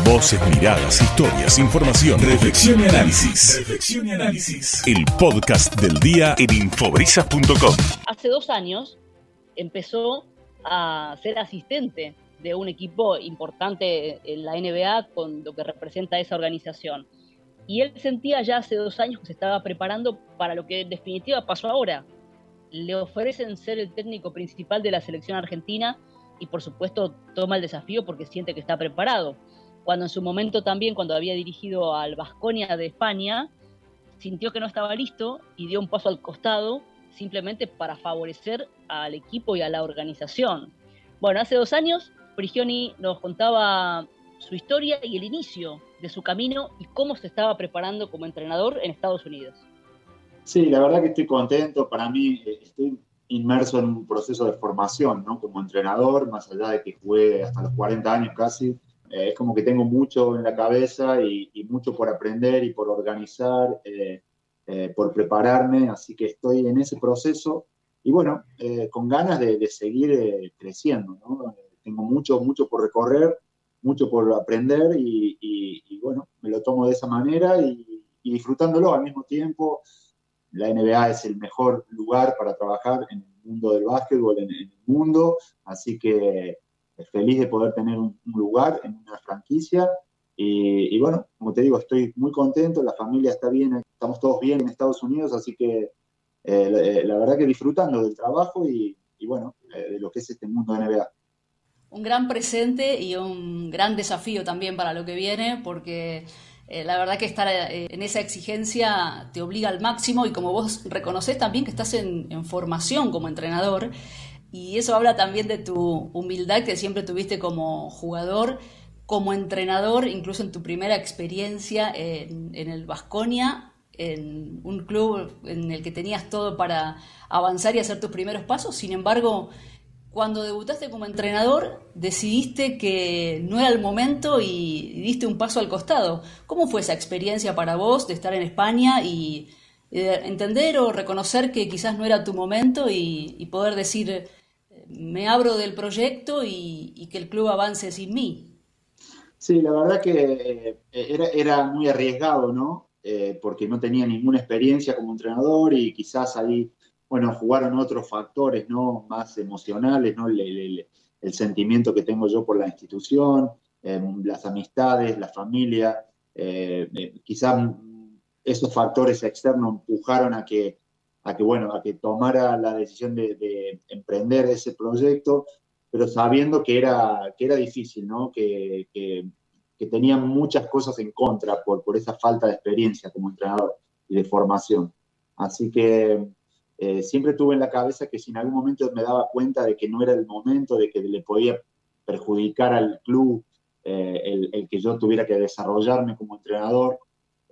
Voces, miradas, historias, información, reflexión y análisis. Reflexión y análisis. El podcast del día en infobrisas.com. Hace dos años empezó a ser asistente de un equipo importante en la NBA con lo que representa esa organización. Y él sentía ya hace dos años que se estaba preparando para lo que en definitiva pasó ahora. Le ofrecen ser el técnico principal de la selección argentina y por supuesto toma el desafío porque siente que está preparado. Cuando en su momento también, cuando había dirigido al Vasconia de España, sintió que no estaba listo y dio un paso al costado simplemente para favorecer al equipo y a la organización. Bueno, hace dos años Prigioni nos contaba su historia y el inicio de su camino y cómo se estaba preparando como entrenador en Estados Unidos. Sí, la verdad que estoy contento. Para mí eh, estoy inmerso en un proceso de formación, ¿no? Como entrenador, más allá de que jugué hasta los 40 años casi, eh, es como que tengo mucho en la cabeza y, mucho por aprender y por organizar, eh, por prepararme, así que estoy en ese proceso y bueno, con ganas de, seguir creciendo, tengo mucho, mucho por recorrer, mucho por aprender y, bueno, me lo tomo de esa manera y, disfrutándolo al mismo tiempo. La NBA es el mejor lugar para trabajar en el mundo del básquetbol, en, el mundo, así que feliz de poder tener un, lugar en una franquicia. Y, bueno, como te digo, estoy muy contento, la familia está bien, estamos todos bien en Estados Unidos, así que eh, la, verdad que disfrutando del trabajo y, bueno, eh, de lo que es este mundo de NBA un gran presente y un gran desafío también para lo que viene, porque eh, la verdad que estar eh, en esa exigencia te obliga al máximo y como vos reconoces también que estás en, formación como entrenador y eso habla también de tu humildad que siempre tuviste como jugador, como entrenador, incluso en tu primera experiencia en, el Vasconia, en un club en el que tenías todo para avanzar y hacer tus primeros pasos, sin embargo cuando debutaste como entrenador, decidiste que no era el momento y, diste un paso al costado. ¿Cómo fue esa experiencia para vos de estar en España y entender o reconocer que quizás no era tu momento y, poder decir, me abro del proyecto y, que el club avance sin mí? Sí, la verdad que eh, era, muy arriesgado, ¿no? Eh, porque no tenía ninguna experiencia como entrenador y quizás ahí bueno, jugaron otros factores, ¿no? Más emocionales, ¿no? El, sentimiento que tengo yo por la institución, em, las amistades, la familia, eh, eh, quizás esos factores externos empujaron a que, a que, bueno, a que tomara la decisión de, emprender ese proyecto, pero sabiendo que era, que era difícil, ¿no? Que, que, que tenía muchas cosas en contra por, por esa falta de experiencia como entrenador y de formación. Así que eh, siempre tuve en la cabeza que si en algún momento me daba cuenta de que no era el momento, de que le podía perjudicar al club eh, el, que yo tuviera que desarrollarme como entrenador,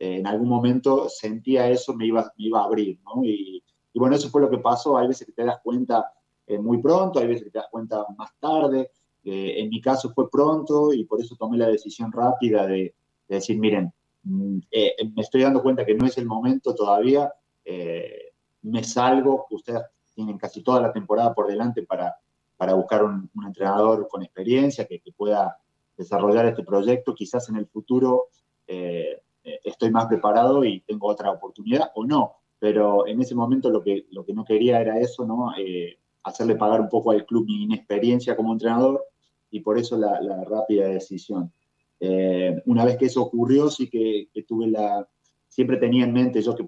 eh, en algún momento sentía eso, me iba, me iba a abrir, ¿no? Y, bueno, eso fue lo que pasó. Hay veces que te das cuenta muy pronto, hay veces que te das cuenta más tarde. en mi caso fue pronto y por eso tomé la decisión rápida de, de decir, miren, mm, me estoy dando cuenta que no es el momento todavía me salgo, ustedes tienen casi toda la temporada por delante para, para buscar un, entrenador con experiencia que, pueda desarrollar este proyecto. Quizás en el futuro eh, estoy más preparado y tengo otra oportunidad o no, pero en ese momento lo que, lo que no quería era eso, ¿no? Eh, hacerle pagar un poco al club mi inexperiencia como entrenador y por eso la, rápida decisión. Eh, una vez que eso ocurrió, sí que, que, tuve la, siempre tenía en mente yo que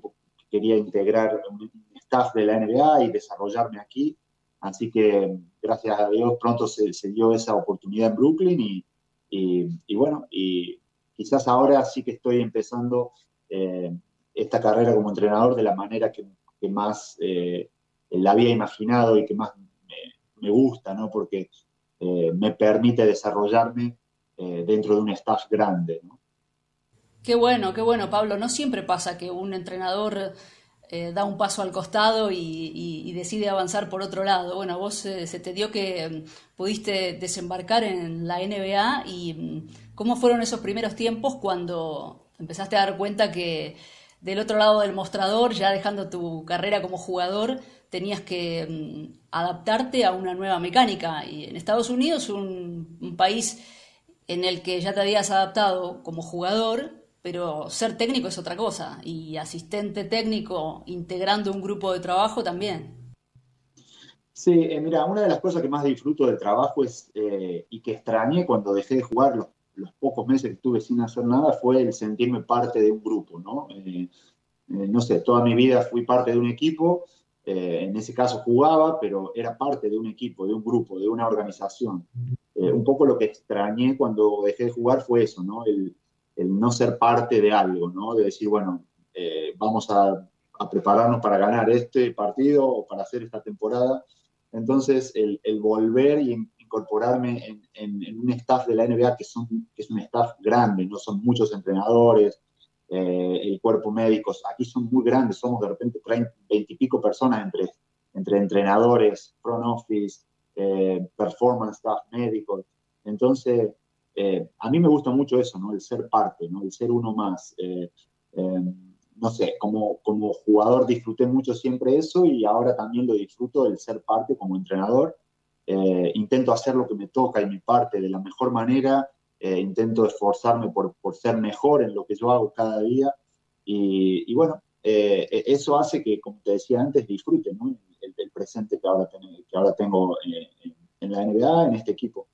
quería integrar un staff de la NBA y desarrollarme aquí. Así que, gracias a Dios, pronto se, dio esa oportunidad en Brooklyn y, y, bueno, y quizás ahora sí que estoy empezando eh, esta carrera como entrenador de la manera que, más eh, la había imaginado y que más me, gusta, ¿no? Porque eh, me permite desarrollarme dentro de un staff grande. Qué bueno, qué bueno, Pablo. No siempre pasa que un entrenador da un paso al costado y, decide avanzar por otro lado. Bueno, vos se te dio que mm, pudiste desembarcar en la NBA y mm, cómo fueron esos primeros tiempos cuando empezaste a dar cuenta que del otro lado del mostrador, ya dejando tu carrera como jugador, tenías que mm, adaptarte a una nueva mecánica. Y en Estados Unidos, un, país en el que ya te habías adaptado como jugador, pero ser técnico es otra cosa y asistente técnico integrando un grupo de trabajo también. Sí, eh, mira, una de las cosas que más disfruto del trabajo es, eh, y que extrañé cuando dejé de jugar los, pocos meses que estuve sin hacer nada, fue el sentirme parte de un grupo, ¿no? Eh, no sé, toda mi vida fui parte de un equipo, en ese caso jugaba, pero era parte de un equipo, de un grupo, de una organización. un poco lo que extrañé cuando dejé de jugar fue eso, ¿no? El, el no ser parte de algo, ¿no? De decir, bueno, vamos a, a, prepararnos para ganar este partido o para hacer esta temporada entonces, el, volver y incorporarme en, un staff de la NBA que, son, que es un staff grande, no son muchos entrenadores, eh, el cuerpo médico, aquí son muy grandes, somos de repente 30, 20 y pico personas entre, entre entrenadores, front office, eh, performance staff, médicos. Entonces, eh, a mí me gusta mucho eso, ¿no? El ser parte, ¿no? El ser uno más no sé, como, como jugador disfruté mucho siempre eso y ahora también lo disfruto el ser parte como entrenador. Eh, intento hacer lo que me toca y mi parte de la mejor manera, eh, intento esforzarme por, por, ser mejor en lo que yo hago cada día y, bueno, eh, e, eso hace que, como te decía antes, disfrute el, presente que ahora, que ahora tengo en, en la NBA, en este equipo.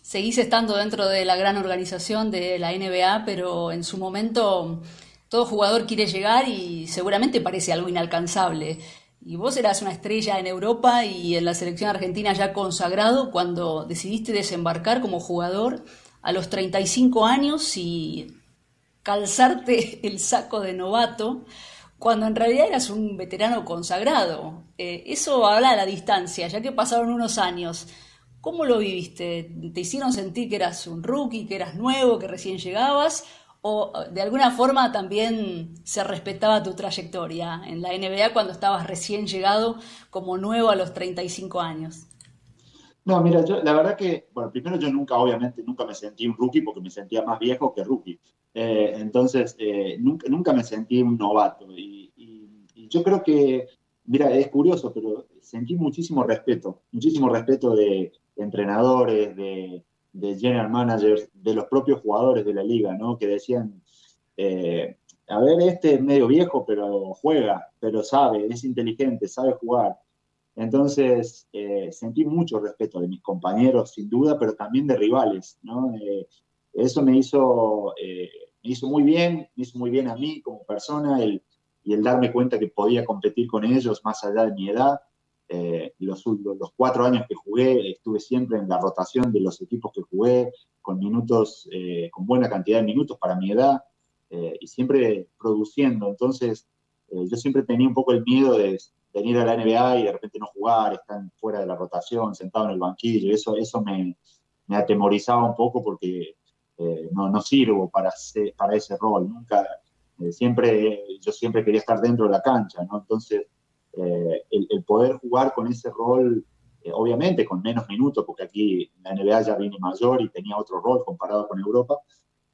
Seguís estando dentro de la gran organización de la NBA, pero en su momento todo jugador quiere llegar y seguramente parece algo inalcanzable. Y vos eras una estrella en Europa y en la selección argentina ya consagrado cuando decidiste desembarcar como jugador a los 35 años y calzarte el saco de novato cuando en realidad eras un veterano consagrado. Eh, eso habla a la distancia, ya que pasaron unos años. ¿Cómo lo viviste? ¿Te hicieron sentir que eras un rookie, que eras nuevo, que recién llegabas? O de alguna forma también se respetaba tu trayectoria en la NBA cuando estabas recién llegado como nuevo a los 35 años? No, mira, la verdad que, bueno, primero yo nunca, obviamente, nunca me sentí un rookie porque me sentía más viejo que rookie. Eh, entonces, eh, nunca, nunca me sentí un novato. Y, yo creo que, mira, es curioso, pero sentí muchísimo respeto, muchísimo respeto de entrenadores, de, de general managers, de los propios jugadores de la liga, ¿no? Que decían, eh, a ver, este es medio viejo, pero juega, pero sabe, es inteligente, sabe jugar. Entonces, eh, sentí mucho respeto de mis compañeros, sin duda, pero también de rivales, ¿no? Eh, eso me hizo, me hizo muy bien, me hizo muy bien a mí como persona el, y el darme cuenta que podía competir con ellos más allá de mi edad. Eh, los, los, cuatro años que jugué estuve siempre en la rotación de los equipos que jugué, con minutos, eh, con buena cantidad de minutos para mi edad eh, y siempre produciendo. Entonces, yo siempre tenía un poco el miedo de venir a la NBA y de repente no jugar, estar fuera de la rotación, sentado en el banquillo. Eso, eso me, me atemorizaba un poco porque no, no, sirvo para, para ese rol. Nunca, siempre, yo siempre quería estar dentro de la cancha, ¿no? Entonces, eh, el, poder jugar con ese rol, eh, obviamente con menos minutos, porque aquí la NBA ya vine mayor y tenía otro rol comparado con Europa,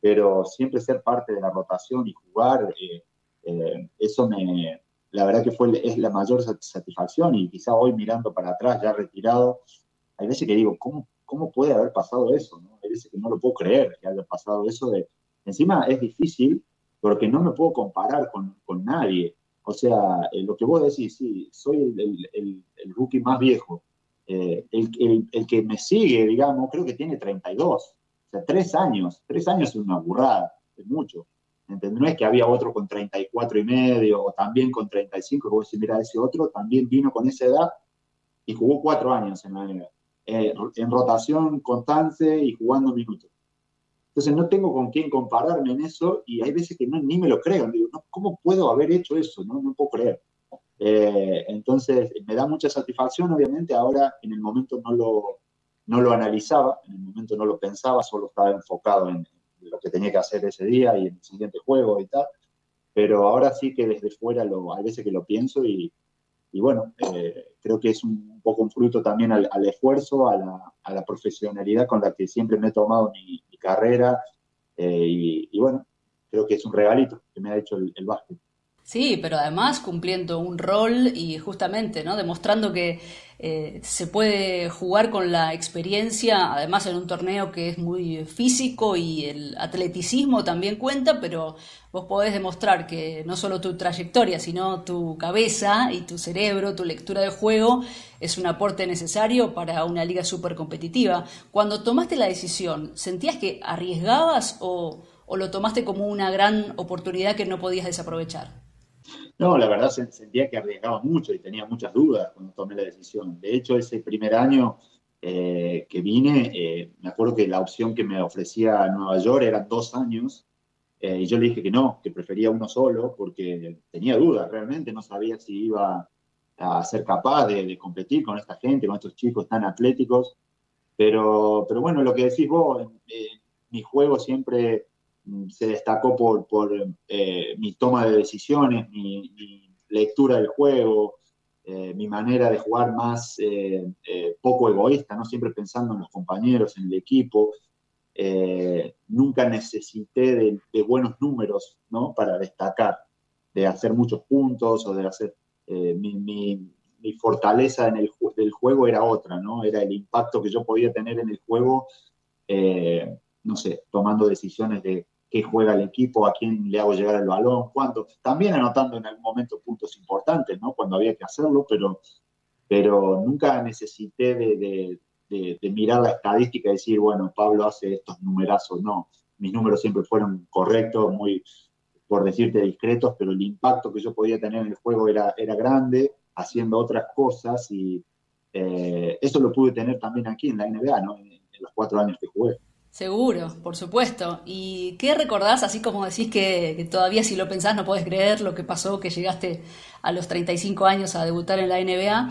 pero siempre ser parte de la rotación y jugar, eh, eso me, la verdad que fue, es la mayor satisfacción y quizá hoy mirando para atrás, ya retirado, hay veces que digo, ¿cómo, cómo puede haber pasado eso? No? Hay veces que no lo puedo creer que haya pasado eso. De, encima es difícil porque no me puedo comparar con, con nadie. O sea, eh, lo que vos decís, sí, soy el, rookie más viejo. Eh, el, que me sigue, digamos, creo que tiene 32. O sea, tres años. Tres años es una burrada, es mucho. ¿Entendés? No es que había otro con 34 y medio o también con 35, y vos decís, mira, ese otro también vino con esa edad y jugó cuatro años en la. Eh, en rotación constante y jugando minutos. Entonces no tengo con quién compararme en eso y hay veces que no, ni me lo creo. Digo, ¿cómo puedo haber hecho eso? No, no puedo creer. Eh, entonces me da mucha satisfacción, obviamente. Ahora en el momento no lo, no lo analizaba, en el momento no lo pensaba, solo estaba enfocado en, lo que tenía que hacer ese día y en el siguiente juego y tal. Pero ahora sí que desde fuera lo, hay veces que lo pienso y, y bueno, eh, creo que es un, poco un fruto también al, esfuerzo, a la, a la, profesionalidad con la que siempre me he tomado mi, carrera eh, y, bueno, creo que es un regalito que me ha hecho el, básquet. Sí, pero además cumpliendo un rol y justamente, ¿no? Demostrando que eh, se puede jugar con la experiencia, además en un torneo que es muy físico y el atleticismo también cuenta, pero vos podés demostrar que no solo tu trayectoria, sino tu cabeza y tu cerebro, tu lectura de juego, es un aporte necesario para una liga súper competitiva. Cuando tomaste la decisión, ¿sentías que arriesgabas o, o lo tomaste como una gran oportunidad que no podías desaprovechar? No, la verdad sentía que arriesgaba mucho y tenía muchas dudas cuando tomé la decisión. De hecho, ese primer año eh, que vine, eh, me acuerdo que la opción que me ofrecía Nueva York era dos años eh, y yo le dije que no, que prefería uno solo porque tenía dudas, realmente no sabía si iba a ser capaz de, competir con esta gente, con estos chicos tan atléticos. Pero, pero bueno, lo que decís vos, mi juego siempre se destacó por, por eh, mi toma de decisiones, mi, lectura del juego, eh, mi manera de jugar más eh, poco egoísta, ¿no? siempre pensando en los compañeros, en el equipo. nunca necesité de, buenos números ¿no? para destacar, de hacer muchos puntos o de hacer... Mi, fortaleza en el del juego era otra, ¿no? Era el impacto que yo podía tener en el juego, no sé, tomando decisiones de qué juega el equipo, a quién le hago llegar el balón, cuándo. También anotando en algún momento puntos importantes, ¿no? Cuando había que hacerlo, pero, pero nunca necesité de, mirar la estadística y decir, bueno, Pablo hace estos numerazos. No, mis números siempre fueron correctos, muy, por decirte, discretos, pero el impacto que yo podía tener en el juego era, era grande, haciendo otras cosas y eh, eso lo pude tener también aquí en la NBA, ¿no? en los cuatro años que jugué. Seguro, por supuesto. ¿Y qué recordás, así como decís que, todavía si lo pensás no podés creer lo que pasó, que llegaste a los 35 años a debutar en la NBA?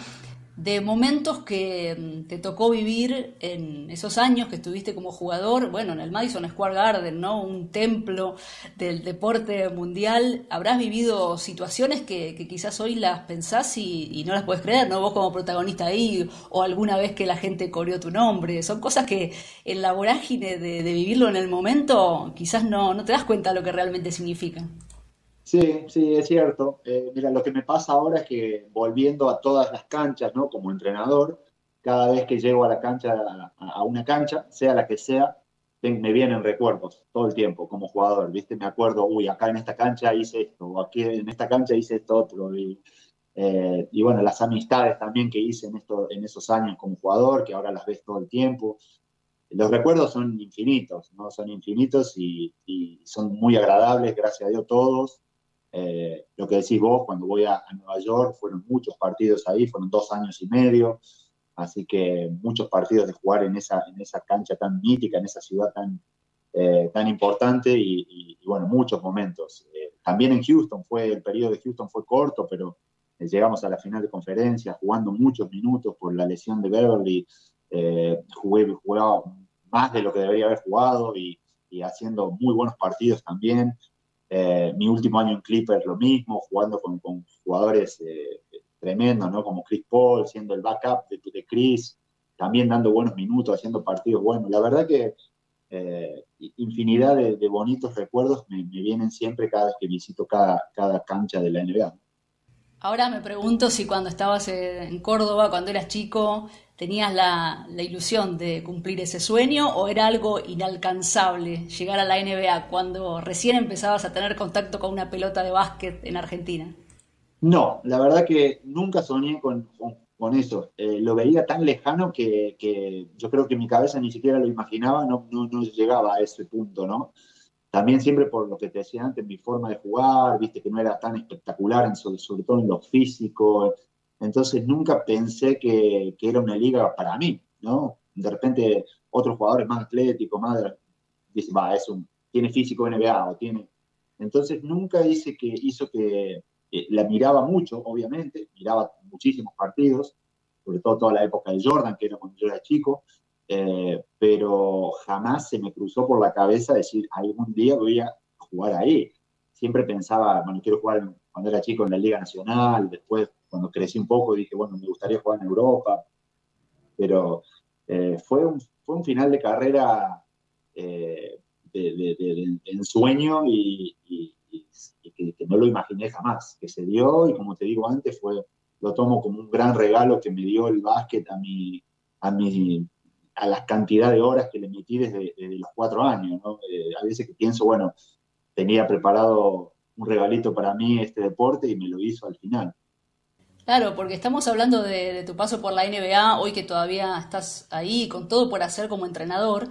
De momentos que mm, te tocó vivir en esos años que estuviste como jugador, bueno, en el Madison Square Garden, ¿no? Un templo del deporte mundial. Habrás vivido situaciones que, quizás hoy las pensás y, no las puedes creer, ¿no? Vos como protagonista ahí, o alguna vez que la gente corrió tu nombre. Son cosas que en la vorágine de, de vivirlo en el momento, quizás no, no te das cuenta de lo que realmente significa. Sí, sí, es cierto. Eh, mira, lo que me pasa ahora es que volviendo a todas las canchas, ¿no? Como entrenador, cada vez que llego a la cancha, a, una cancha, sea la que sea, me vienen recuerdos todo el tiempo como jugador, ¿viste? Me acuerdo, uy, acá en esta cancha hice esto, o aquí en esta cancha hice esto otro. Y, eh, y bueno, las amistades también que hice en, esto, en esos años como jugador, que ahora las ves todo el tiempo. Los recuerdos son infinitos, ¿no? Son infinitos y, y son muy agradables, gracias a Dios todos. Eh, lo que decís vos, cuando voy a, Nueva York, fueron muchos partidos ahí, fueron dos años y medio, así que muchos partidos de jugar en esa, en esa cancha tan mítica, en esa ciudad tan, eh, tan importante y, bueno, muchos momentos. Eh, también en Houston, fue, el periodo de Houston fue corto, pero llegamos a la final de conferencia jugando muchos minutos por la lesión de Beverly, jugué, jugaba más de lo que debería haber jugado y, y haciendo muy buenos partidos también. Eh, mi último año en Clippers lo mismo, jugando con, jugadores eh, tremendos, ¿no? Como Chris Paul, siendo el backup de, de, Chris, también dando buenos minutos, haciendo partidos buenos. La verdad que eh, infinidad de, bonitos recuerdos me, vienen siempre cada vez que visito cada, cada cancha de la NBA. Ahora me pregunto si cuando estabas en Córdoba, cuando eras chico, ¿Tenías la, ilusión de cumplir ese sueño o era algo inalcanzable llegar a la NBA cuando recién empezabas a tener contacto con una pelota de básquet en Argentina? No, la verdad que nunca soñé con, eso. Eh, lo veía tan lejano que, yo creo que mi cabeza ni siquiera lo imaginaba, no, no, llegaba a ese punto, ¿no? También siempre por lo que te decía antes, mi forma de jugar, viste que no era tan espectacular, sobre, sobre todo en lo físico, entonces nunca pensé que, era una liga para mí, ¿no? De repente otros jugadores más atléticos, más dicen, va, es un, tiene físico NBA o tiene... Entonces nunca hice que, hizo que eh, la miraba mucho, obviamente, miraba muchísimos partidos, sobre todo toda la época de Jordan, que era cuando yo era chico, eh, pero jamás se me cruzó por la cabeza decir, algún día voy a jugar ahí. Siempre pensaba, bueno, quiero jugar cuando era chico en la Liga Nacional, después cuando crecí un poco dije, bueno, me gustaría jugar en Europa, pero eh, fue, un, fue un final de carrera eh, de, ensueño y, que, no lo imaginé jamás, que se dio y como te digo antes, fue, lo tomo como un gran regalo que me dio el básquet a mi, a mi, a la cantidad de horas que le metí desde, los cuatro años. ¿no? Eh, a veces que pienso, bueno, tenía preparado un regalito para mí este deporte y me lo hizo al final. Claro, porque estamos hablando de, tu paso por la NBA, hoy que todavía estás ahí con todo por hacer como entrenador.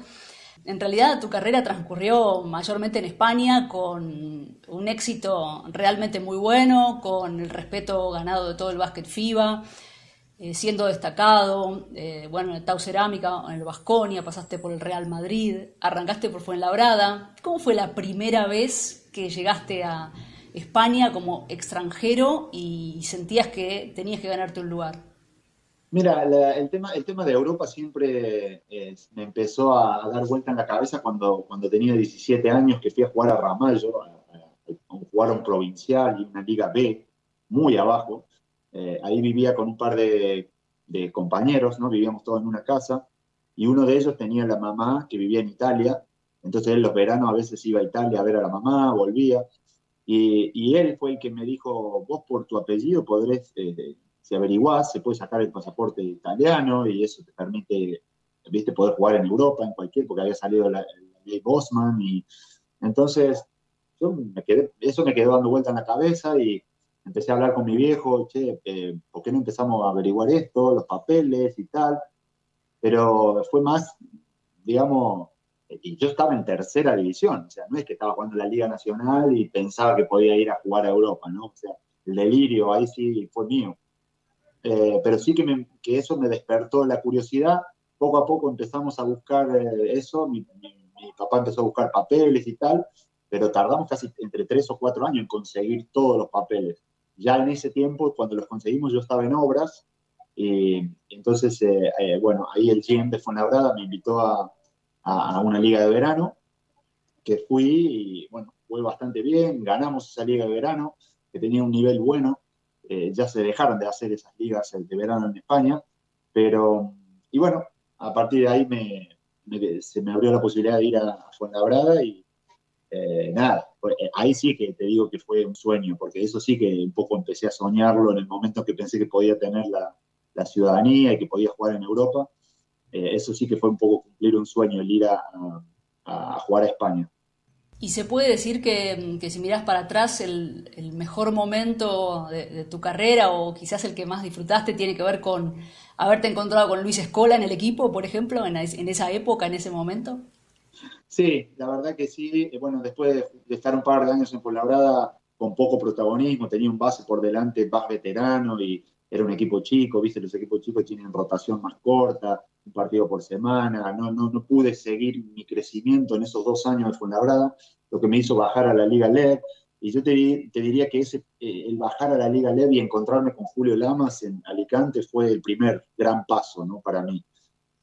En realidad tu carrera transcurrió mayormente en España con un éxito realmente muy bueno, con el respeto ganado de todo el básquet FIBA, eh, siendo destacado, eh, bueno, en el Tau Cerámica, en el Vasconia, pasaste por el Real Madrid, arrancaste por Fuenlabrada. ¿Cómo fue la primera vez que llegaste a, España como extranjero y sentías que tenías que ganarte un lugar? Mira, el, tema, el tema de Europa siempre eh, me empezó a, dar vuelta en la cabeza cuando, cuando tenía 17 años que fui a jugar a Ramallo, a, jugar a un provincial y una liga B, muy abajo. Eh, ahí vivía con un par de, de, compañeros, ¿no? Vivíamos todos en una casa y uno de ellos tenía la mamá que vivía en Italia. Entonces él los veranos a veces iba a Italia a ver a la mamá, volvía. Y, él fue el que me dijo, vos por tu apellido podrés, eh, si averiguás, se puede sacar el pasaporte italiano y eso te permite, viste, poder jugar en Europa, en cualquier, porque había salido la, ley Bosman y entonces yo me quedé, eso me quedó dando vuelta en la cabeza y empecé a hablar con mi viejo, che, eh, ¿por qué no empezamos a averiguar esto, los papeles y tal? Pero fue más, digamos, y yo estaba en tercera división, o sea, no es que estaba jugando en la Liga Nacional y pensaba que podía ir a jugar a Europa, ¿no? O sea, el delirio ahí sí fue mío. Eh, pero sí que, que, eso me despertó la curiosidad. Poco a poco empezamos a buscar eh, eso, mi, papá empezó a buscar papeles y tal, pero tardamos casi entre tres o cuatro años en conseguir todos los papeles. Ya en ese tiempo, cuando los conseguimos, yo estaba en obras, y entonces, eh, bueno, ahí el GM de Fuenlabrada me invitó a, a, una liga de verano, que fui y bueno, fue bastante bien, ganamos esa liga de verano, que tenía un nivel bueno, eh, ya se dejaron de hacer esas ligas de verano en España, pero, y bueno, a partir de ahí me, se me abrió la posibilidad de ir a, Fuenlabrada y eh, nada, eh, ahí sí que te digo que fue un sueño, porque eso sí que un poco empecé a soñarlo en el momento que pensé que podía tener la, la ciudadanía y que podía jugar en Europa. Eh, eso sí que fue un poco cumplir un sueño, el ir a, jugar a España. Y se puede decir que, si miras para atrás, el, mejor momento de, tu carrera o quizás el que más disfrutaste tiene que ver con haberte encontrado con Luis Escola en el equipo, por ejemplo, en, esa época, en ese momento. Sí, la verdad que sí. Eh, bueno, después de, estar un par de años en Polabrada con poco protagonismo, tenía un base por delante más veterano y era un equipo chico, viste, los equipos chicos tienen rotación más corta, un partido por semana, no, no, no pude seguir mi crecimiento en esos dos años de Fuenlabrada, lo que me hizo bajar a la Liga LEV, y yo te, te diría que ese, eh, el bajar a la Liga LEV y encontrarme con Julio Lamas en Alicante fue el primer gran paso ¿no? para mí,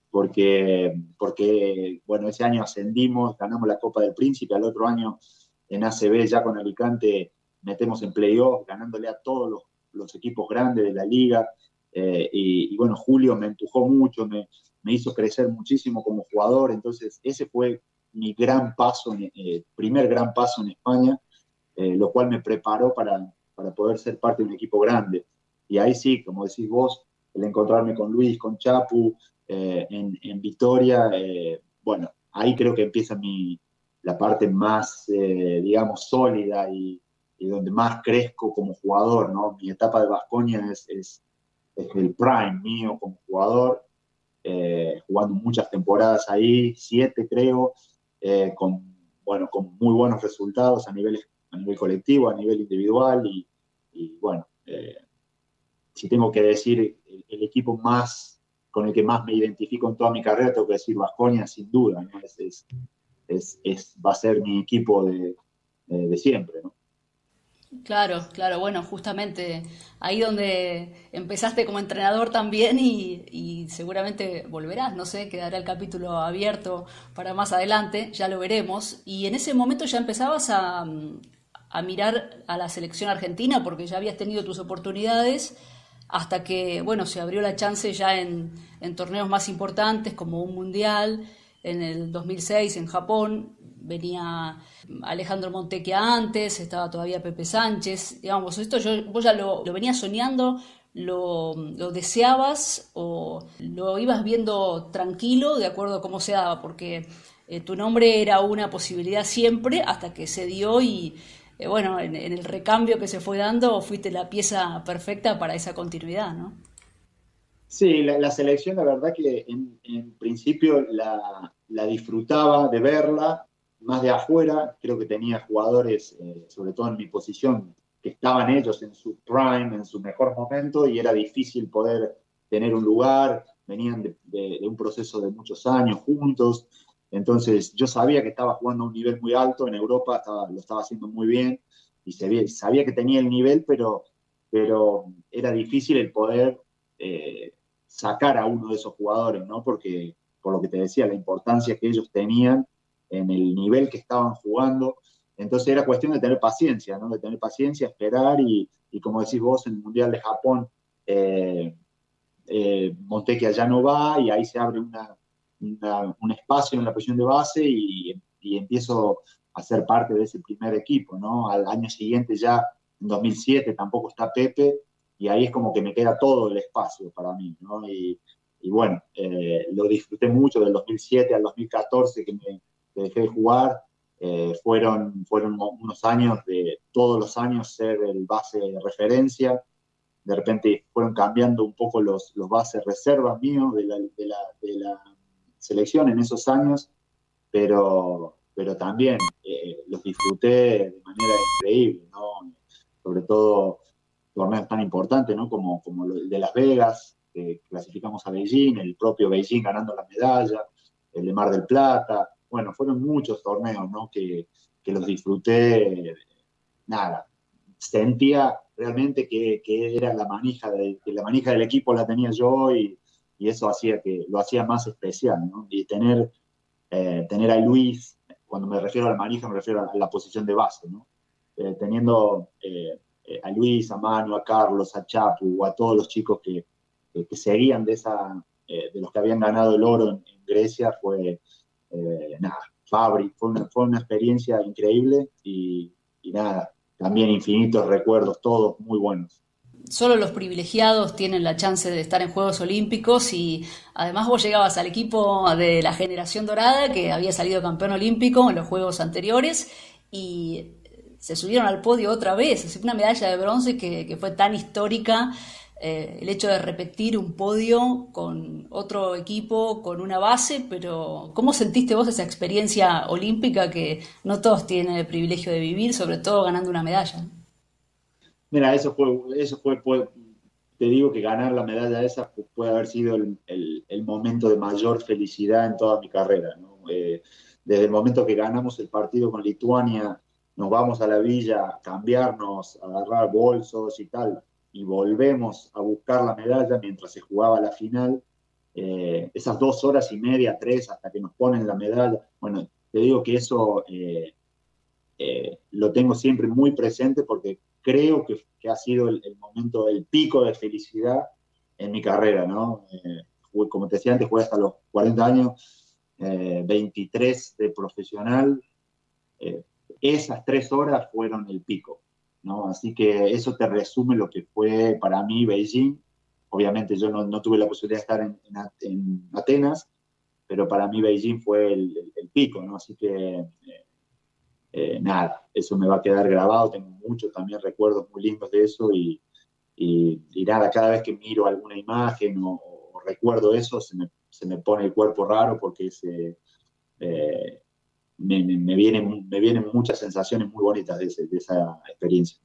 porque, porque, bueno, ese año ascendimos, ganamos la Copa del Príncipe, al otro año en ACB ya con Alicante metemos en playoff, ganándole a todos los los equipos grandes de la liga. Eh, y, bueno, Julio me empujó mucho, me, hizo crecer muchísimo como jugador. Entonces, ese fue mi gran paso, eh, primer gran paso en España, eh, lo cual me preparó para, para poder ser parte de un equipo grande. Y ahí sí, como decís vos, el encontrarme con Luis, con Chapu, en, en, Vitoria, bueno, ahí creo que empieza mi, la parte más, digamos, sólida y donde más crezco como jugador, ¿no? Mi etapa de Vasconia es, es, el prime mío como jugador, eh, jugando muchas temporadas ahí, siete creo, eh, con, bueno, con muy buenos resultados a nivel, a nivel colectivo, a nivel individual y, bueno, eh, si tengo que decir el, equipo más con el que más me identifico en toda mi carrera, tengo que decir Vasconia sin duda, ¿no? es, es, va a ser mi equipo de, de siempre, ¿no? Claro, claro, bueno, justamente ahí donde empezaste como entrenador también y, seguramente volverás, no sé, quedará el capítulo abierto para más adelante, ya lo veremos. Y en ese momento ya empezabas a, mirar a la selección argentina porque ya habías tenido tus oportunidades hasta que, bueno, se abrió la chance ya en, en torneos más importantes como un mundial en el 2006 en Japón, venía Alejandro Montequia antes, estaba todavía Pepe Sánchez, digamos, esto yo, vos ya lo, lo venías soñando, lo, deseabas o lo ibas viendo tranquilo de acuerdo a cómo se daba, porque eh, tu nombre era una posibilidad siempre hasta que se dio y eh, bueno, en, en, el recambio que se fue dando fuiste la pieza perfecta para esa continuidad, ¿no? Sí, la, la selección, la verdad que en, en principio la, la, disfrutaba de verla, más de afuera, creo que tenía jugadores, eh, sobre todo en mi posición, que estaban ellos en su prime, en su mejor momento, y era difícil poder tener un lugar, venían de, un proceso de muchos años juntos, entonces yo sabía que estaba jugando a un nivel muy alto, en Europa lo estaba haciendo muy bien, y sabía, sabía que tenía el nivel, pero, pero era difícil el poder... Eh, sacar a uno de esos jugadores, ¿no? Porque, por lo que te decía, la importancia que ellos tenían en el nivel que estaban jugando. Entonces era cuestión de tener paciencia, ¿no? De tener paciencia, esperar y, y como decís vos, en el Mundial de Japón, eh, eh, ya no va y ahí se abre una, un espacio en la posición de base y, y, empiezo a ser parte de ese primer equipo, ¿no? Al año siguiente ya, en 2007, tampoco está Pepe y ahí es como que me queda todo el espacio para mí, ¿no? Y, y bueno, eh, lo disfruté mucho del 2007 al 2014 que me dejé de jugar. Eh, fueron, fueron unos años de todos los años ser el base de referencia. De repente fueron cambiando un poco los, los bases reservas míos de la, de, la, de la selección en esos años, pero, pero también eh, los disfruté de manera increíble, ¿no? Sobre todo torneos tan importantes, ¿no? Como, como el de Las Vegas, que clasificamos a Beijing, el propio Beijing ganando la medalla, el de Mar del Plata. Bueno, fueron muchos torneos, ¿no? Que, que los disfruté, nada. Sentía realmente que, que era la manija, de, que la manija del equipo la tenía yo y, y, eso hacía que lo hacía más especial, ¿no? Y tener, eh, tener a Luis, cuando me refiero a la manija, me refiero a la posición de base, ¿no? Eh, teniendo eh, a Luis, a Manu, a Carlos, a Chapu, a todos los chicos que, que, seguían de, esa, de los que habían ganado el oro en, en Grecia, fue, eh, nada, Fabri, fue una, fue una experiencia increíble y, y nada, también infinitos recuerdos, todos muy buenos. Solo los privilegiados tienen la chance de estar en Juegos Olímpicos y además vos llegabas al equipo de la generación dorada que había salido campeón olímpico en los Juegos anteriores y se subieron al podio otra vez, es una medalla de bronce que, que fue tan histórica, eh, el hecho de repetir un podio con otro equipo, con una base, pero ¿cómo sentiste vos esa experiencia olímpica que no todos tienen el privilegio de vivir, sobre todo ganando una medalla? Mira, eso fue, eso fue, te digo que ganar la medalla esa puede haber sido el, el, el momento de mayor felicidad en toda mi carrera. ¿no? Eh, desde el momento que ganamos el partido con Lituania, nos vamos a la villa a cambiarnos, a agarrar bolsos y tal, y volvemos a buscar la medalla mientras se jugaba la final, eh, esas dos horas y media, tres, hasta que nos ponen la medalla, bueno, te digo que eso eh, eh, lo tengo siempre muy presente porque creo que, ha sido el, momento, el pico de felicidad en mi carrera, ¿no? Como te decía antes, jugué hasta los 40 años, 23 de profesional, esas tres horas fueron el pico, Así que eso te resume lo que fue para mí Beijing. Obviamente yo no, no tuve la posibilidad de estar en, en, en, Atenas, pero para mí Beijing fue el, pico, ¿no? Así que eh, eh, nada, eso me va a quedar grabado. Tengo muchos también recuerdos muy lindos de eso y, y, nada, cada vez que miro alguna imagen o, recuerdo eso, se me, se me, pone el cuerpo raro porque eh, me, vienen, me vienen muchas sensaciones muy bonitas de, esa experiencia.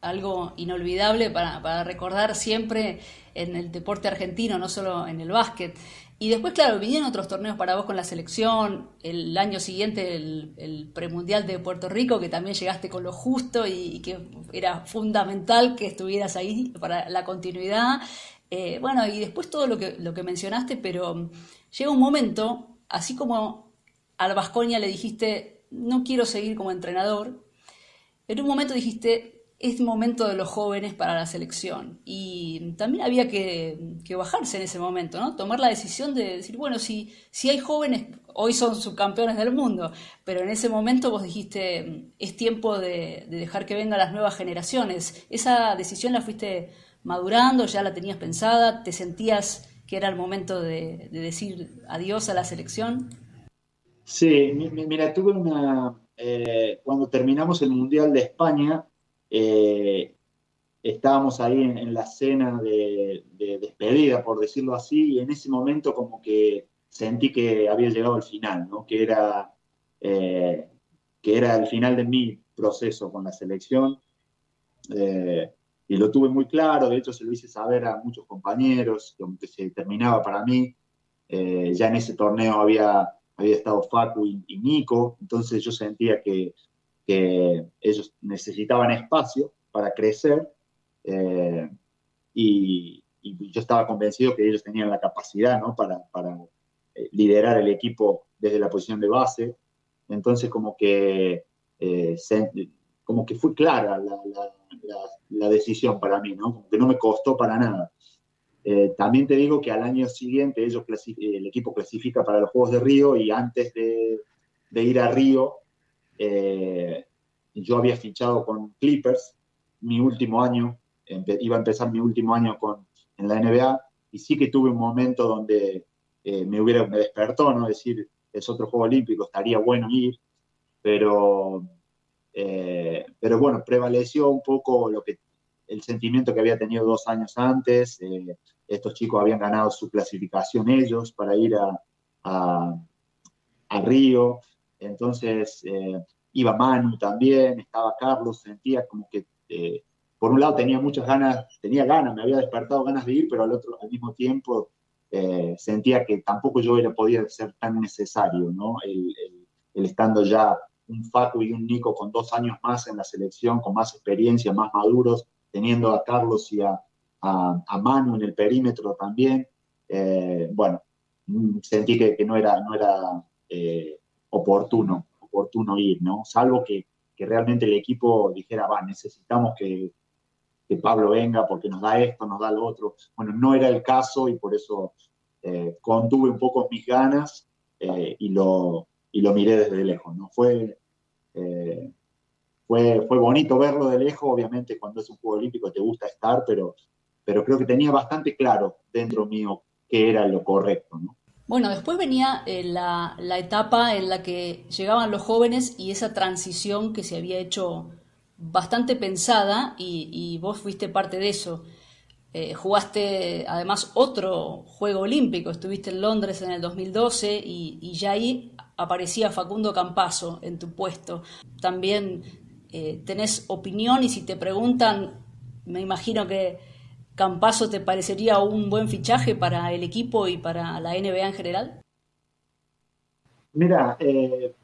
Algo inolvidable para, para, recordar siempre en el deporte argentino, no solo en el básquet. Y después, claro, vinieron otros torneos para vos con la selección, el año siguiente el, premundial de Puerto Rico, que también llegaste con lo justo y, y que era fundamental que estuvieras ahí para la continuidad. Eh, bueno, y después todo lo que, lo que mencionaste, pero llega un momento, así como al Vasconia le dijiste, no quiero seguir como entrenador, en un momento dijiste, es momento de los jóvenes para la selección. Y también había que, bajarse en ese momento, ¿no? Tomar la decisión de decir, bueno, si, si hay jóvenes, hoy son subcampeones del mundo, pero en ese momento vos dijiste, es tiempo de, dejar que vengan las nuevas generaciones. ¿Esa decisión la fuiste madurando, ya la tenías pensada? ¿Te sentías que era el momento de, decir adiós a la selección? Sí, mira, tuve una... Eh, cuando terminamos el Mundial de España, eh, estábamos ahí en, la cena de, despedida, por decirlo así, y en ese momento como que sentí que había llegado al final, ¿no? que, era, eh, que era el final de mi proceso con la selección. Y lo tuve muy claro, de hecho se lo hice saber a muchos compañeros, que se terminaba para mí. ya en ese torneo había, había estado Facu y Nico, entonces yo sentía que que ellos necesitaban espacio para crecer eh, y, yo estaba convencido que ellos tenían la capacidad ¿no? para, para eh, liderar el equipo desde la posición de base. Entonces como que, eh, como que fue clara la, la, la, decisión para mí, ¿no? Como que no me costó para nada. También te digo que al año siguiente ellos el equipo clasifica para los Juegos de Río y antes de, ir a Río eh, yo había fichado con Clippers mi último año, iba a empezar mi último año con, en la NBA, y sí que tuve un momento donde eh, me, hubiera, me despertó, ¿no? decir, es otro Juego Olímpico, estaría bueno ir, pero, eh, pero bueno, prevaleció un poco lo que, el sentimiento que había tenido dos años antes, estos chicos habían ganado su clasificación ellos para ir a, a, a Río, entonces, eh, iba Manu también, estaba Carlos, sentía como que, eh, por un lado tenía muchas ganas, tenía ganas, me había despertado ganas de ir, pero al otro, al mismo tiempo, eh, sentía que tampoco yo era, podía ser tan necesario, ¿no? El, estando ya un Facu y un Nico con dos años más en la selección, con más experiencia, más maduros, teniendo a Carlos y a, a, Manu en el perímetro también. bueno, mm, sentí que, no era, no era oportuno, oportuno ir, ¿no? Salvo que, que realmente el equipo dijera, va, necesitamos que, que, Pablo venga porque nos da esto, nos da lo otro. Bueno, no era el caso y por eso eh, contuve un poco mis ganas eh, y, lo, y lo miré desde lejos, ¿no? Fue, eh, fue, fue bonito verlo de lejos, obviamente cuando es un juego olímpico te gusta estar, pero, pero creo que tenía bastante claro dentro mío qué era lo correcto, ¿no? Bueno, después venía eh, la, etapa en la que llegaban los jóvenes y esa transición que se había hecho bastante pensada y, vos fuiste parte de eso. Eh, jugaste además otro juego olímpico, estuviste en Londres en el 2012 y, ya ahí aparecía Facundo Campaso en tu puesto. También eh, tenés opinión y si te preguntan, me imagino que ¿Campaso te parecería un buen fichaje para el equipo y para la NBA en general? Mira, eh,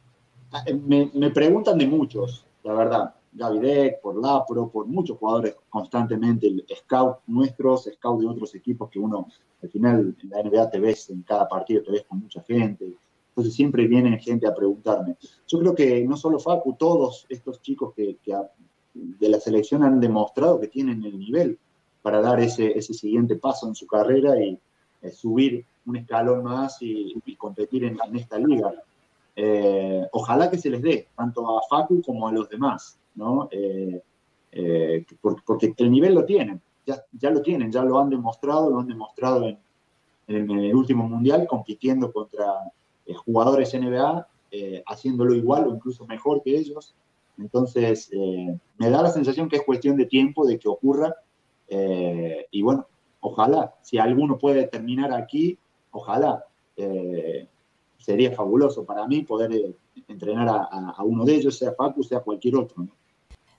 me, preguntan de muchos, la verdad. Gavidec, por Lapro, por muchos jugadores constantemente, el scout nuestros, scout de otros equipos que uno al final en la NBA te ves en cada partido, te ves con mucha gente. Entonces siempre viene gente a preguntarme. Yo creo que no solo Facu, todos estos chicos que, de la selección han demostrado que tienen el nivel para dar ese, siguiente paso en su carrera y eh, subir un escalón más y, competir en, esta liga. Eh, ojalá que se les dé, tanto a Facu como a los demás, ¿no? Eh, porque, el nivel lo tienen, ya, ya, lo tienen, ya lo han demostrado, lo han demostrado en, en el último mundial, compitiendo contra jugadores NBA, haciéndolo igual o incluso mejor que ellos. Entonces, me da la sensación que es cuestión de tiempo de que ocurra eh, y bueno, ojalá, si alguno puede terminar aquí, ojalá. Eh, sería fabuloso para mí poder eh, entrenar a, uno de ellos, sea Facu, sea cualquier otro.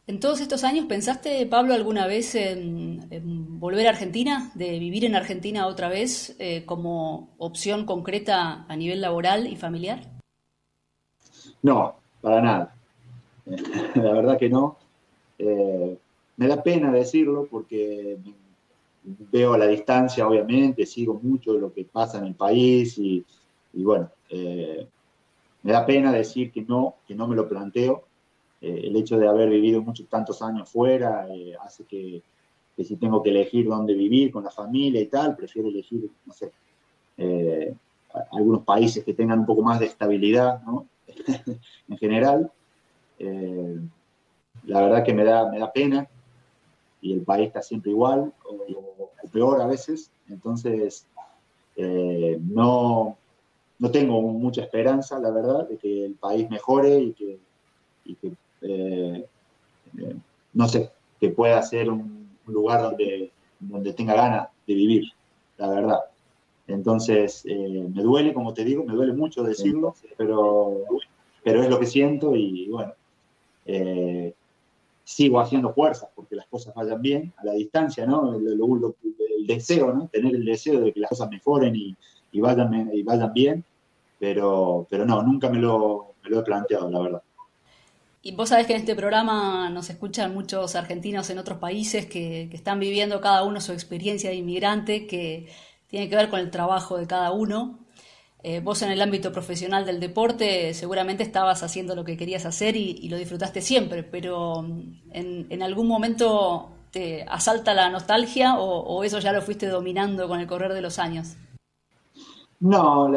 En todos estos años, ¿pensaste, Pablo, alguna vez en, volver a Argentina, de vivir en Argentina otra vez como opción concreta a nivel laboral y familiar? No, para nada. La verdad que no. Me da pena decirlo porque veo a la distancia, obviamente, sigo mucho lo que pasa en el país y, bueno, eh, me da pena decir que no, que no me lo planteo. El hecho de haber vivido muchos tantos años fuera hace que, si tengo que elegir dónde vivir con la familia y tal, prefiero elegir, no sé, algunos países que tengan un poco más de estabilidad, ¿no? en general. la verdad que me da, me da pena y el país está siempre igual o, peor a veces. Entonces, eh, no, no tengo mucha esperanza, la verdad, de que el país mejore y que, eh, eh, no sé, que pueda ser un, lugar donde, donde tenga ganas de vivir, la verdad. Entonces, me duele, como te digo, me duele mucho decirlo, pero, pero es lo que siento y bueno, sigo haciendo fuerzas porque las cosas vayan bien a la distancia, ¿no? El, deseo, ¿no? Tener el deseo de que las cosas mejoren y, vayan, y vayan bien, pero, pero no, nunca me lo, he planteado, la verdad. Y vos sabés que en este programa nos escuchan muchos argentinos en otros países que, están viviendo cada uno su experiencia de inmigrante que tiene que ver con el trabajo de cada uno eh, vos en el ámbito profesional del deporte seguramente estabas haciendo lo que querías hacer y, lo disfrutaste siempre, pero mm, en, algún momento te asalta la nostalgia o, eso ya lo fuiste dominando con el correr de los años? No,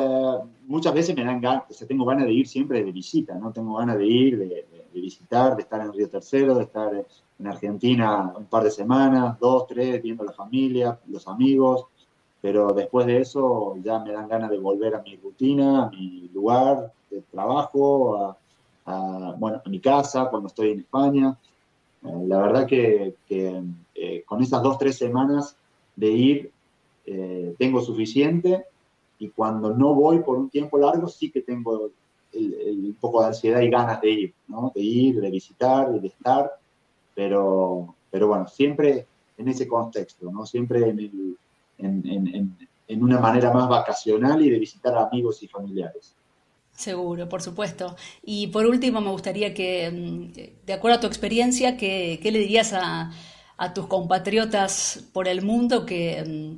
muchas veces me dan ganas, o tengo ganas de ir siempre de visita, ¿no? Tengo ganas de ir, de, visitar, de estar en Río Tercero, de estar en Argentina un par de semanas, dos, tres, viendo la familia, los amigos, pero después de eso ya me dan ganas de volver a mi rutina, a mi lugar de trabajo, a, bueno, a mi casa cuando estoy en España. Eh, la verdad que, eh, con esas dos, tres semanas de ir eh, tengo suficiente y cuando no voy por un tiempo largo sí que tengo un poco de ansiedad y ganas de ir, ¿no? de ir, de visitar, de estar, pero, pero bueno, siempre en ese contexto, ¿no? siempre en el, en, una manera más vacacional y de visitar a amigos y familiares. Seguro, por supuesto. Y por último, me gustaría que, mm, de acuerdo a tu experiencia, ¿qué, le dirías a, tus compatriotas por el mundo que,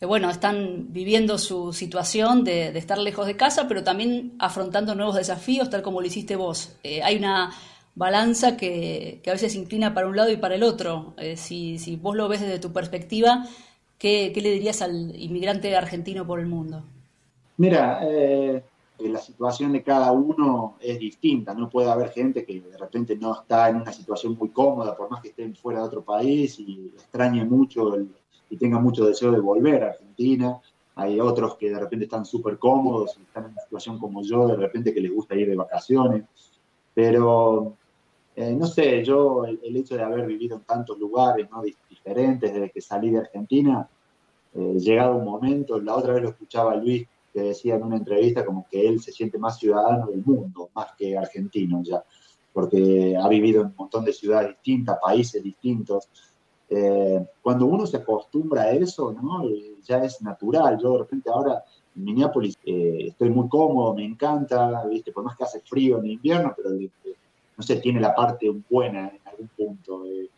bueno, están viviendo su situación de, estar lejos de casa, pero también afrontando nuevos desafíos, tal como lo hiciste vos? Eh, hay una balanza que, a veces inclina para un lado y para el otro. Eh, si, si vos lo ves desde tu perspectiva, ¿Qué, le dirías al inmigrante argentino por el mundo? Mira, eh, la situación de cada uno es distinta. No puede haber gente que de repente no está en una situación muy cómoda, por más que estén fuera de otro país y extrañe mucho y tenga mucho deseo de volver a Argentina. Hay otros que de repente están súper cómodos están en una situación como yo, de repente que les gusta ir de vacaciones. Pero eh, no sé, yo el, hecho de haber vivido en tantos lugares diferentes desde que salí de Argentina, eh, llegado un momento, la otra vez lo escuchaba a Luis que decía en una entrevista como que él se siente más ciudadano del mundo, más que argentino ya, porque ha vivido en un montón de ciudades distintas, países distintos. Eh, cuando uno se acostumbra a eso, ¿no? ya es natural. Yo de repente ahora en Minneapolis estoy muy cómodo, me encanta, ¿viste? por más que hace frío en invierno, pero no sé, tiene la parte buena en algún punto. Eh,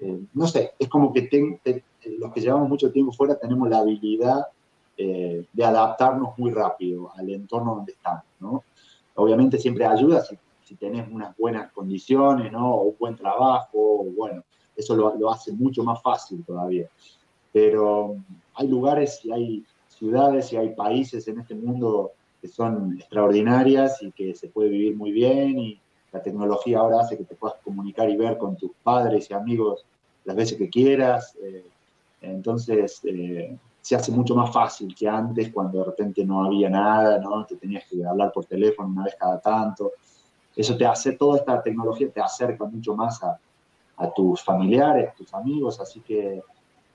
eh, no sé, es como que los que llevamos mucho tiempo fuera tenemos la habilidad eh, de adaptarnos muy rápido al entorno donde estamos, ¿no? Obviamente siempre ayuda si, si tenés unas buenas condiciones, ¿no? O un buen trabajo, bueno, eso lo, hace mucho más fácil todavía. Pero hay lugares y hay ciudades y hay países en este mundo que son extraordinarias y que se puede vivir muy bien y, la tecnología ahora hace que te puedas comunicar y ver con tus padres y amigos las veces que quieras. Eh, entonces, eh, se hace mucho más fácil que antes, cuando de repente no había nada, ¿no? Te tenías que hablar por teléfono una vez cada tanto. Eso te hace, toda esta tecnología te acerca mucho más a, tus familiares, tus amigos, así que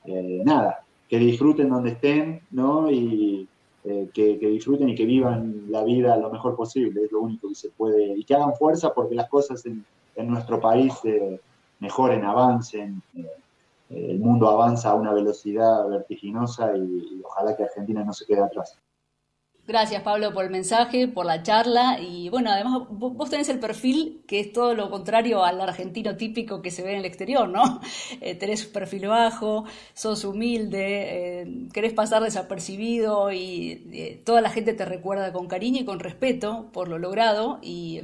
eh, nada, que disfruten donde estén, ¿no? Y, eh, que, disfruten y que vivan la vida lo mejor posible, es lo único que se puede, y que hagan fuerza porque las cosas en, nuestro país eh, mejoren, avancen, eh, el mundo avanza a una velocidad vertiginosa y ojalá que Argentina no se quede atrás. Gracias Pablo por el mensaje, por la charla y bueno, además vos tenés el perfil que es todo lo contrario al argentino típico que se ve en el exterior, ¿no? Eh, tenés perfil bajo, sos humilde, eh, querés pasar desapercibido y eh, toda la gente te recuerda con cariño y con respeto por lo logrado y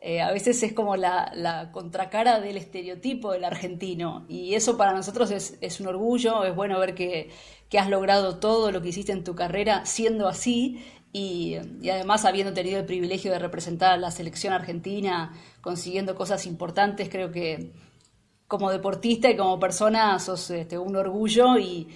eh, a veces es como la, contracara del estereotipo del argentino. Y eso para nosotros es, un orgullo, es bueno ver que, has logrado todo lo que hiciste en tu carrera siendo así. Y, además habiendo tenido el privilegio de representar a la selección argentina, consiguiendo cosas importantes, creo que como deportista y como persona sos este, un orgullo y,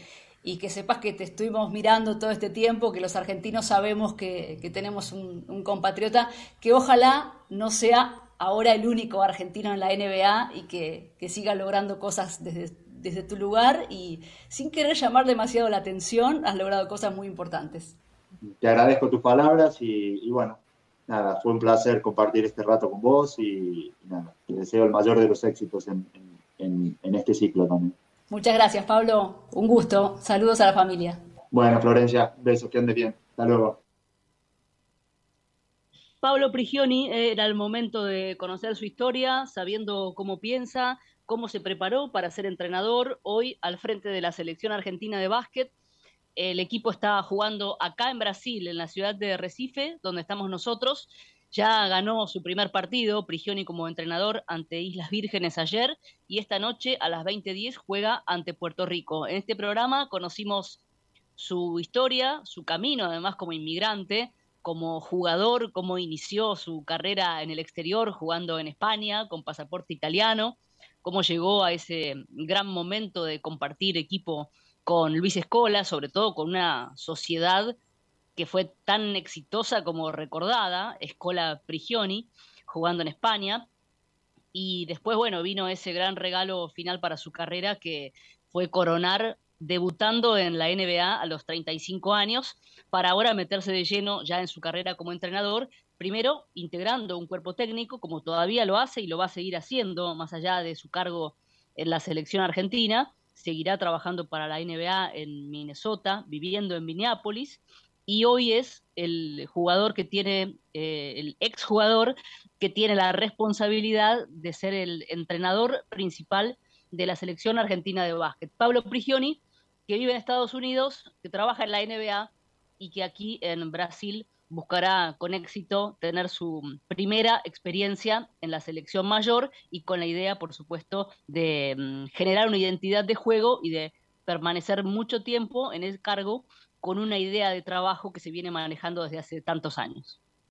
y que sepas que te estuvimos mirando todo este tiempo, que los argentinos sabemos que, tenemos un, compatriota que ojalá no sea ahora el único argentino en la NBA y que, siga logrando cosas desde, desde tu lugar y sin querer llamar demasiado la atención, has logrado cosas muy importantes. Te agradezco tus palabras y, bueno, nada, fue un placer compartir este rato con vos y, nada, te deseo el mayor de los éxitos en, en este ciclo también. Muchas gracias, Pablo. Un gusto. Saludos a la familia. Bueno, Florencia, besos, que ande bien. Hasta luego. Pablo Prigioni era el momento de conocer su historia, sabiendo cómo piensa, cómo se preparó para ser entrenador hoy al frente de la selección argentina de básquet. El equipo está jugando acá en Brasil, en la ciudad de Recife, donde estamos nosotros. Ya ganó su primer partido, Prigioni como entrenador ante Islas Vírgenes ayer y esta noche a las 20.10 juega ante Puerto Rico. En este programa conocimos su historia, su camino además como inmigrante, como jugador, cómo inició su carrera en el exterior jugando en España con pasaporte italiano, cómo llegó a ese gran momento de compartir equipo con Luis Escola, sobre todo con una sociedad que fue tan exitosa como recordada, Escola Prigioni, jugando en España. Y después, bueno, vino ese gran regalo final para su carrera que fue coronar debutando en la NBA a los 35 años, para ahora meterse de lleno ya en su carrera como entrenador, primero integrando un cuerpo técnico, como todavía lo hace y lo va a seguir haciendo, más allá de su cargo en la selección argentina, seguirá trabajando para la NBA en Minnesota, viviendo en Minneapolis, y hoy es el jugador que tiene, eh, el exjugador que tiene la responsabilidad de ser el entrenador principal de la selección argentina de básquet. Pablo Prigioni, que vive en Estados Unidos, que trabaja en la NBA y que aquí en Brasil buscará con éxito tener su primera experiencia en la selección mayor y con la idea, por supuesto, de mm, generar una identidad de juego y de permanecer mucho tiempo en el cargo con una idea de trabajo que se viene manejando desde hace tantos años.